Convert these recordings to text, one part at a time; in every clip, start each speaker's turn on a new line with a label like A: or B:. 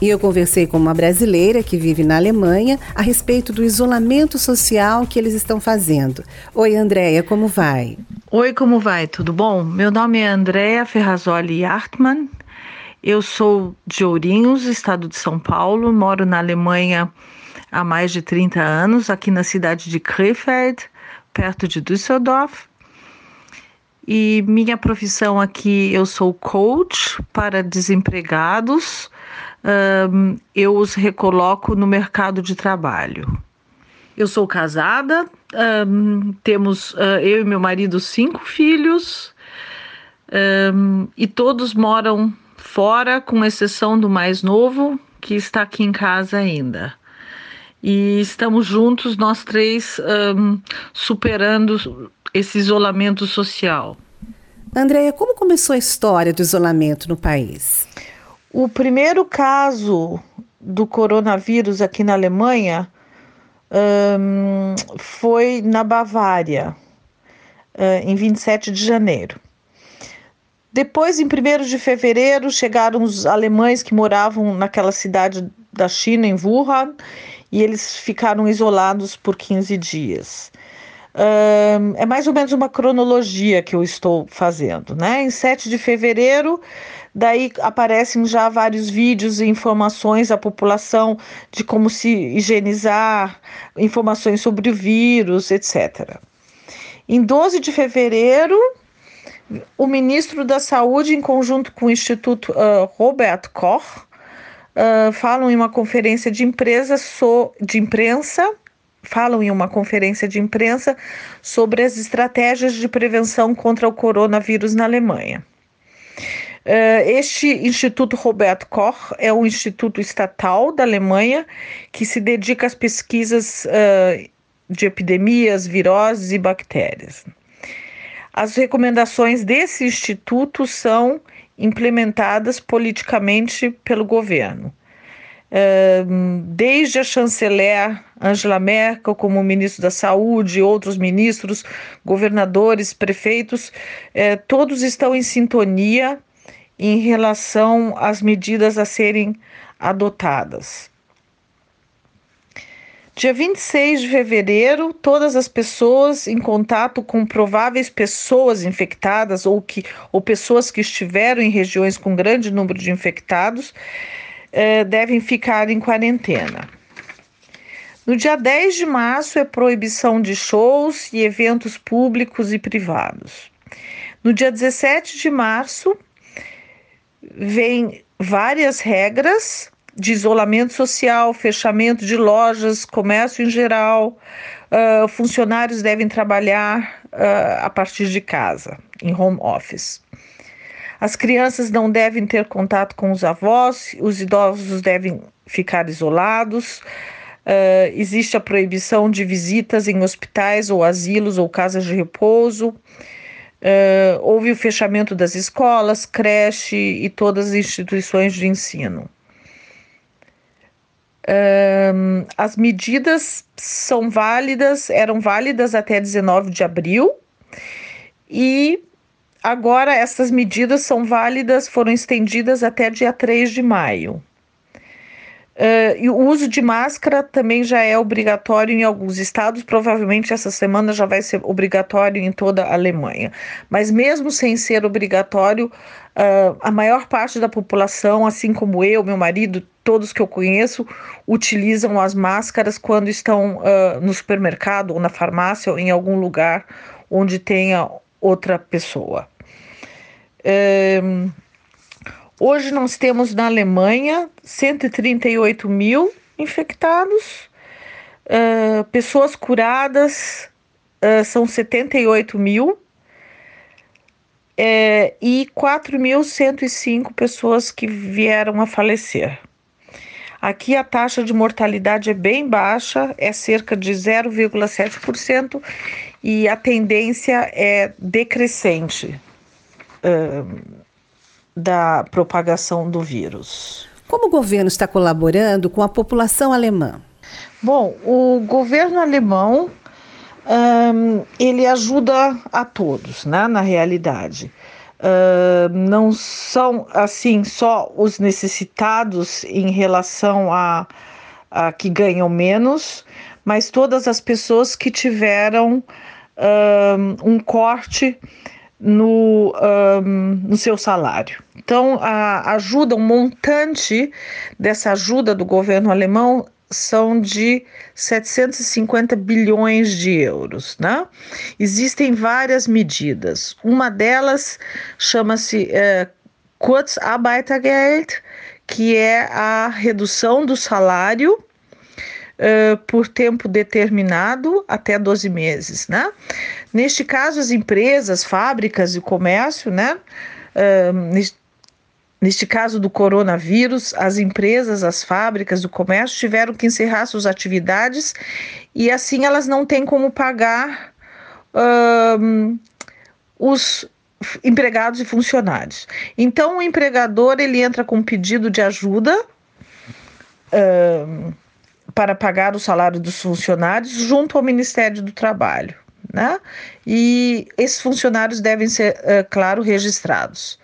A: E eu conversei com uma brasileira que vive na Alemanha a respeito do isolamento social que eles estão fazendo. Oi, Andréia, como vai?
B: Oi, como vai? Tudo bom? Meu nome é Andréia Ferrazoli Hartmann. Eu sou de Ourinhos, estado de São Paulo, moro na Alemanha há mais de 30 anos, aqui na cidade de Krefeld, perto de Düsseldorf. E minha profissão aqui, eu sou coach para desempregados. Eu os recoloco no mercado de trabalho. Eu sou casada, temos uh, eu e meu marido cinco filhos e todos moram fora, com exceção do mais novo, que está aqui em casa ainda. E estamos juntos, nós três, superando esse isolamento social.
A: Andréia, como começou a história do isolamento no país?
B: O primeiro caso do coronavírus aqui na Alemanha um, foi na Bavária, uh, em 27 de janeiro. Depois, em 1 de fevereiro, chegaram os alemães que moravam naquela cidade da China, em Wuhan, e eles ficaram isolados por 15 dias é mais ou menos uma cronologia que eu estou fazendo, né? Em 7 de fevereiro, daí aparecem já vários vídeos e informações à população de como se higienizar, informações sobre o vírus, etc. Em 12 de fevereiro, o ministro da Saúde, em conjunto com o Instituto uh, Robert Koch, uh, falam em uma conferência de, empresa so, de imprensa falam em uma conferência de imprensa sobre as estratégias de prevenção contra o coronavírus na Alemanha. Uh, este Instituto Robert Koch é um instituto estatal da Alemanha que se dedica às pesquisas uh, de epidemias, viroses e bactérias. As recomendações desse instituto são implementadas politicamente pelo governo desde a chanceler Angela Merkel, como ministro da Saúde, outros ministros, governadores, prefeitos, eh, todos estão em sintonia em relação às medidas a serem adotadas. Dia 26 de fevereiro, todas as pessoas em contato com prováveis pessoas infectadas ou, que, ou pessoas que estiveram em regiões com grande número de infectados eh, devem ficar em quarentena. No dia 10 de março é proibição de shows e eventos públicos e privados. No dia 17 de março, vem várias regras de isolamento social, fechamento de lojas, comércio em geral. Uh, funcionários devem trabalhar uh, a partir de casa, em home office. As crianças não devem ter contato com os avós, os idosos devem ficar isolados. Uh, existe a proibição de visitas em hospitais ou asilos ou casas de repouso. Uh, houve o fechamento das escolas, creche e todas as instituições de ensino. Uh, as medidas são válidas, eram válidas até 19 de abril e Agora, essas medidas são válidas, foram estendidas até dia 3 de maio. Uh, e o uso de máscara também já é obrigatório em alguns estados, provavelmente essa semana já vai ser obrigatório em toda a Alemanha. Mas, mesmo sem ser obrigatório, uh, a maior parte da população, assim como eu, meu marido, todos que eu conheço, utilizam as máscaras quando estão uh, no supermercado ou na farmácia ou em algum lugar onde tenha outra pessoa hoje nós temos na Alemanha 138 mil infectados, uh, pessoas curadas uh, são 78 mil. É, e 4.105 pessoas que vieram a falecer. Aqui a taxa de mortalidade é bem baixa, é cerca de 0,7%, e a tendência é decrescente da propagação do vírus.
A: Como o governo está colaborando com a população alemã?
B: Bom, o governo alemão um, ele ajuda a todos, né, na realidade. Uh, não são assim só os necessitados em relação a, a, que ganham menos, mas todas as pessoas que tiveram uh, um corte no, um, no seu salário. Então, a ajuda, um montante dessa ajuda do governo alemão são de 750 bilhões de euros. Né? Existem várias medidas. Uma delas chama-se é, Kurzarbeitergeld, que é a redução do salário Por tempo determinado até 12 meses, né? Neste caso, as empresas, fábricas e comércio, né? Uh, Neste caso do coronavírus, as empresas, as fábricas, o comércio tiveram que encerrar suas atividades e assim elas não têm como pagar uh, os empregados e funcionários. Então o empregador ele entra com um pedido de ajuda uh, para pagar o salário dos funcionários junto ao Ministério do Trabalho. Né? E esses funcionários devem ser, uh, claro, registrados.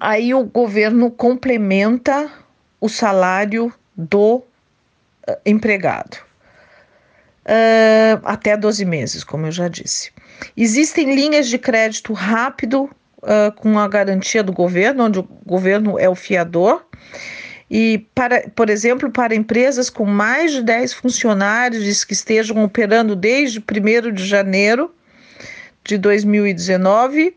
B: Aí o governo complementa o salário do uh, empregado. Uh, até 12 meses, como eu já disse. Existem linhas de crédito rápido uh, com a garantia do governo, onde o governo é o fiador. E, para, por exemplo, para empresas com mais de 10 funcionários que estejam operando desde 1 de janeiro de 2019,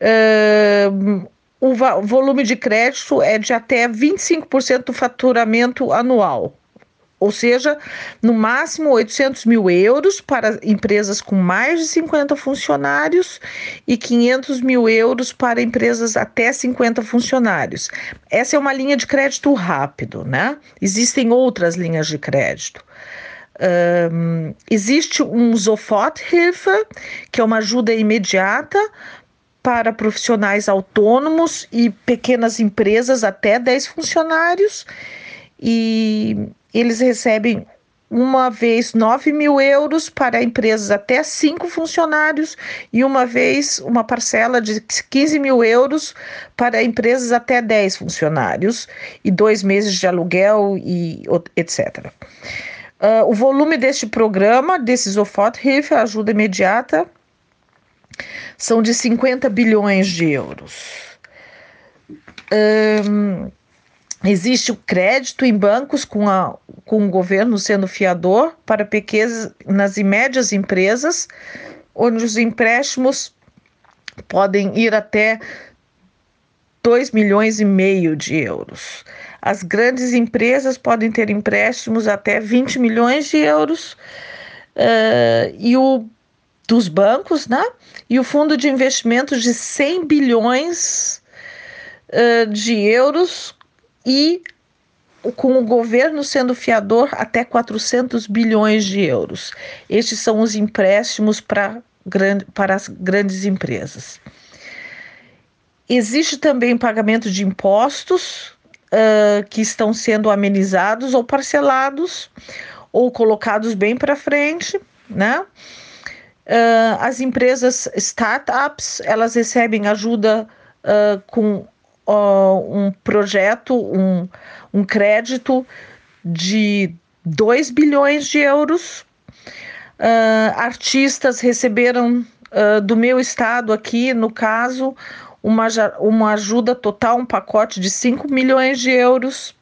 B: uh, o volume de crédito é de até 25% do faturamento anual. Ou seja, no máximo 800 mil euros para empresas com mais de 50 funcionários e 500 mil euros para empresas até 50 funcionários. Essa é uma linha de crédito rápido, né? Existem outras linhas de crédito. Um, existe um Soforthilfe, que é uma ajuda imediata para profissionais autônomos e pequenas empresas até 10 funcionários e eles recebem uma vez 9 mil euros para empresas até 5 funcionários e uma vez uma parcela de 15 mil euros para empresas até 10 funcionários e dois meses de aluguel e etc. Uh, ah, o volume deste programa, desse Soforthilfe, ajuda imediata, são de 50 bilhões de euros. Um, existe o crédito em bancos com, a, com o governo sendo fiador para pequenas e médias empresas, onde os empréstimos podem ir até 2 milhões e meio de euros. As grandes empresas podem ter empréstimos até 20 milhões de euros. Uh, e o dos bancos, né? E o fundo de investimentos de 100 bilhões uh, de euros e com o governo sendo fiador até 400 bilhões de euros. Estes são os empréstimos para, grande, para as grandes empresas. Existe também pagamento de impostos uh, que estão sendo amenizados ou parcelados ou colocados bem para frente, né? Uh, as empresas startups elas recebem ajuda uh, com uh, um projeto, um, um crédito de 2 bilhões de euros. artistas receberam do meu estado aqui, no caso, uma, uma ajuda total, um pacote de 5 milhões de euros.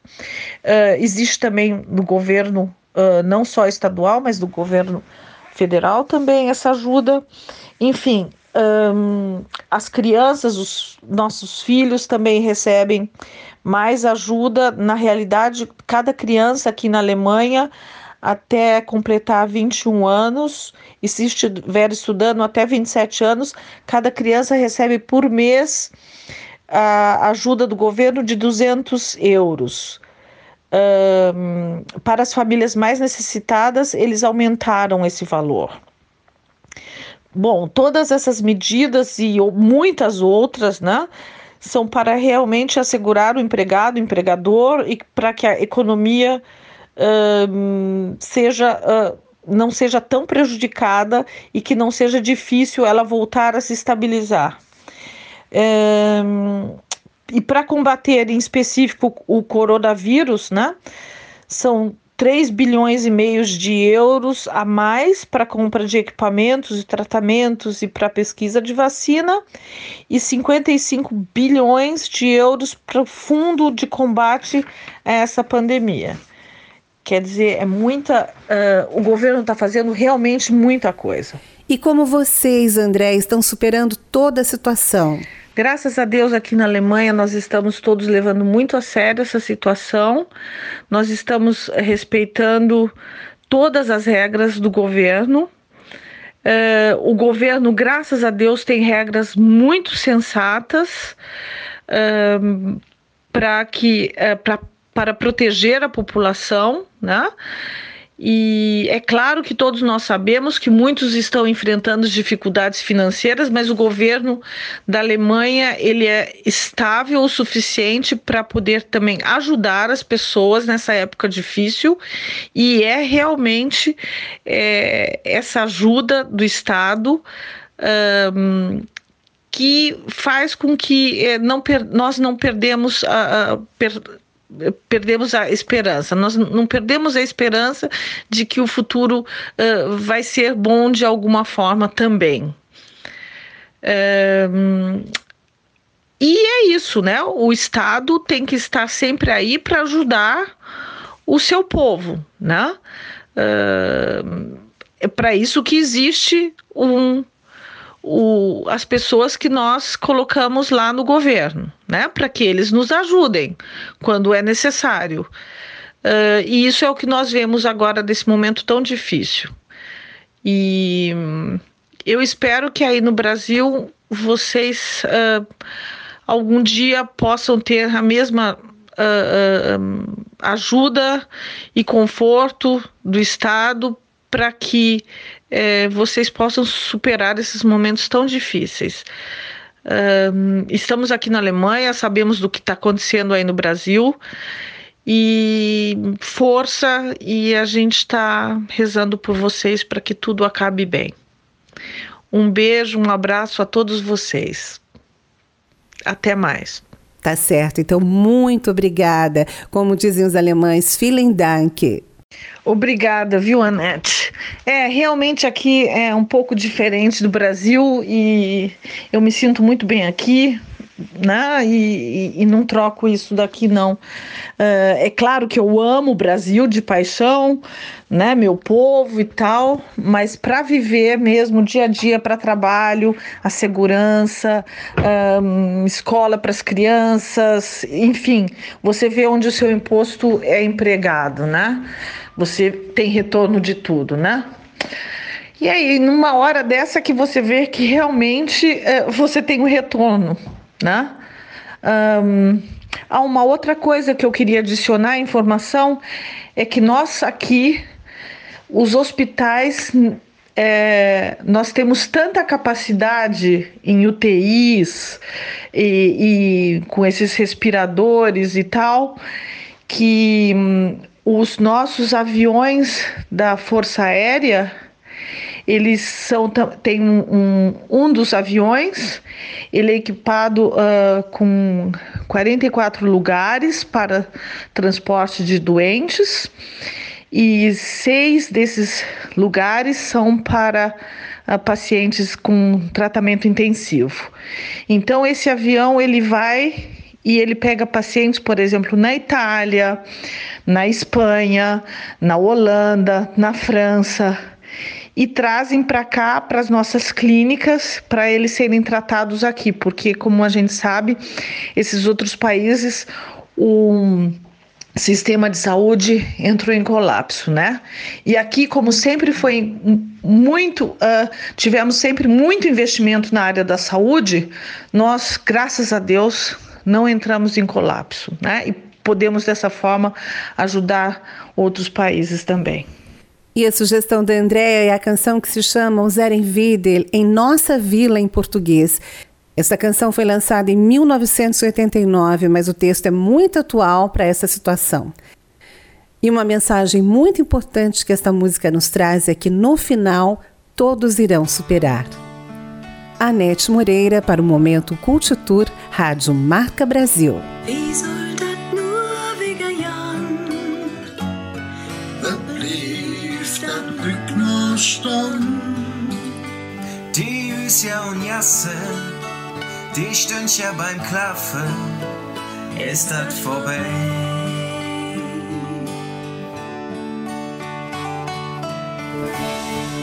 B: existe também no governo, não só estadual, mas do governo federal também essa ajuda. Enfim, um, as crianças, os nossos filhos também recebem mais ajuda. Na realidade, cada criança aqui na Alemanha, até completar 21 anos, e se estiver estudando até 27 anos, cada criança recebe por mês a ajuda do governo de 200 euros para as famílias mais necessitadas, eles aumentaram esse valor. Bom, todas essas medidas e muitas outras, né, são para realmente assegurar o empregado, o empregador e para que a economia uh, seja uh, não seja tão prejudicada e que não seja difícil ela voltar a se estabilizar. É, e para combater em específico o coronavírus, né, são 3 bilhões e meio de euros a mais para compra de equipamentos e tratamentos e para pesquisa de vacina e 55 bilhões de euros para o fundo de combate a essa pandemia. Quer dizer, é muita. Uh, o governo está fazendo realmente muita coisa.
A: E como vocês, André, estão superando toda a situação?
B: Graças a Deus, aqui na Alemanha, nós estamos todos levando muito a sério essa situação. Nós estamos respeitando todas as regras do governo. Uh, o governo, graças a Deus, tem regras muito sensatas uh, para que uh, para proteger a população, né? E é claro que todos nós sabemos que muitos estão enfrentando dificuldades financeiras, mas o governo da Alemanha ele é estável o suficiente para poder também ajudar as pessoas nessa época difícil. E é realmente é, essa ajuda do Estado um, que faz com que é, não nós não perdemos a, a per perdemos a esperança. Nós não perdemos a esperança de que o futuro uh, vai ser bom de alguma forma também. Uh, e é isso, né? O Estado tem que estar sempre aí para ajudar o seu povo, né? Uh, é para isso que existe um o, as pessoas que nós colocamos lá no governo, né? Para que eles nos ajudem quando é necessário. Uh, e isso é o que nós vemos agora nesse momento tão difícil. E eu espero que aí no Brasil vocês uh, algum dia possam ter a mesma uh, ajuda e conforto do Estado para que é, vocês possam superar esses momentos tão difíceis. Um, estamos aqui na Alemanha, sabemos do que está acontecendo aí no Brasil e força e a gente está rezando por vocês para que tudo acabe bem. Um beijo, um abraço a todos vocês. Até mais.
A: Tá certo. Então, muito obrigada. Como dizem os alemães, vielen Dank.
B: Obrigada, viu, Anete? É, realmente aqui é um pouco diferente do Brasil e eu me sinto muito bem aqui, né? E, e, e não troco isso daqui, não. Uh, é claro que eu amo o Brasil de paixão, né? Meu povo e tal, mas para viver mesmo dia a dia, para trabalho, a segurança, um, escola para as crianças, enfim, você vê onde o seu imposto é empregado, né? Você tem retorno de tudo, né? E aí, numa hora dessa que você vê que realmente é, você tem um retorno, né? Um, há uma outra coisa que eu queria adicionar à informação é que nós aqui, os hospitais, é, nós temos tanta capacidade em UTIs e, e com esses respiradores e tal, que hum, os nossos aviões da Força Aérea, eles são tem um, um, dos aviões, ele é equipado uh, com 44 lugares para transporte de doentes e seis desses lugares são para uh, pacientes com tratamento intensivo. Então esse avião ele vai e ele pega pacientes, por exemplo, na Itália, na Espanha, na Holanda, na França e trazem para cá, para as nossas clínicas, para eles serem tratados aqui, porque, como a gente sabe, esses outros países, o sistema de saúde entrou em colapso, né? E aqui, como sempre foi muito, uh, tivemos sempre muito investimento na área da saúde, nós, graças a Deus, não entramos em colapso, né? E podemos dessa forma ajudar outros países também.
A: E a sugestão da Andréia é a canção que se chama Useren Videl, em Nossa Vila em português. Essa canção foi lançada em 1989, mas o texto é muito atual para essa situação. E uma mensagem muito importante que esta música nos traz é que no final todos irão superar. Anete Moreira para o Momento Cultitur, Rádio Marca Brasil.
C: Die Hüse und Jasse, die Stündchen beim Klaffen, ist das vorbei.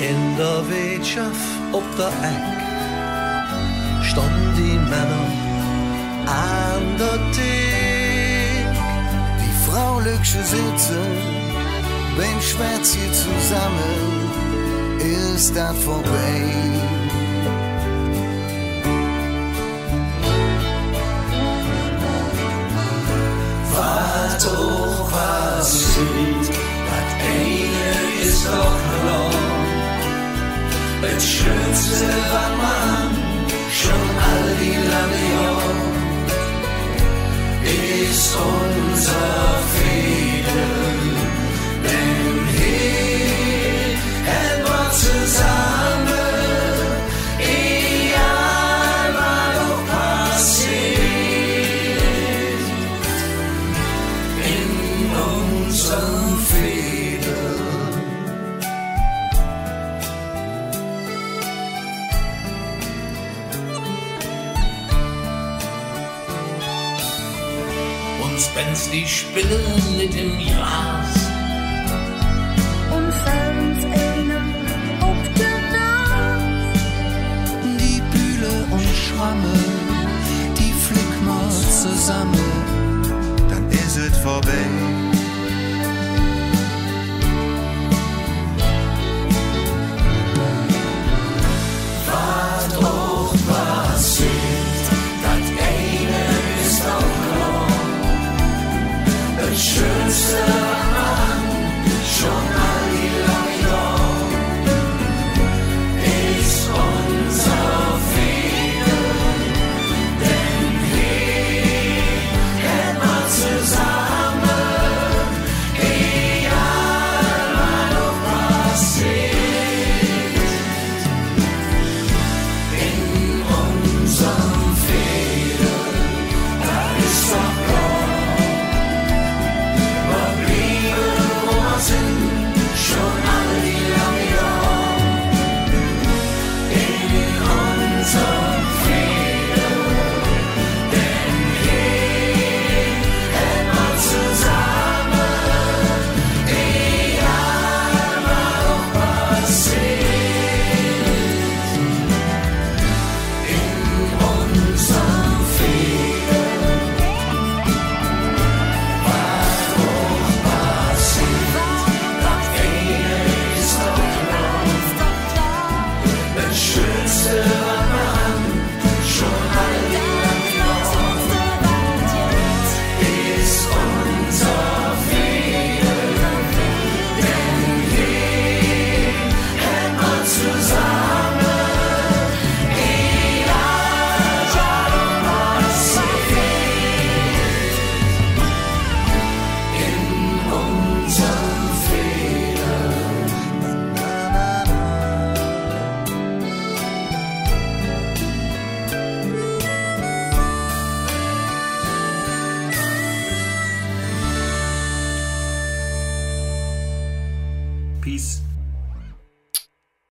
D: In der Wirtschaft op der Eck stand die Männer an der Thek. Die Frauliche Sitze beim Schwärzchen zusammen ist dat vorbei.
C: Wat doch was sieht, dat eine ist doch verloren. Het schönste war man ist
E: Spinnen mit dem Gras.
F: Und fällt einem auf den Nas.
D: Die Bühle und Schwamme, die flick mal zusammen, dann ist es vorbei.
C: Das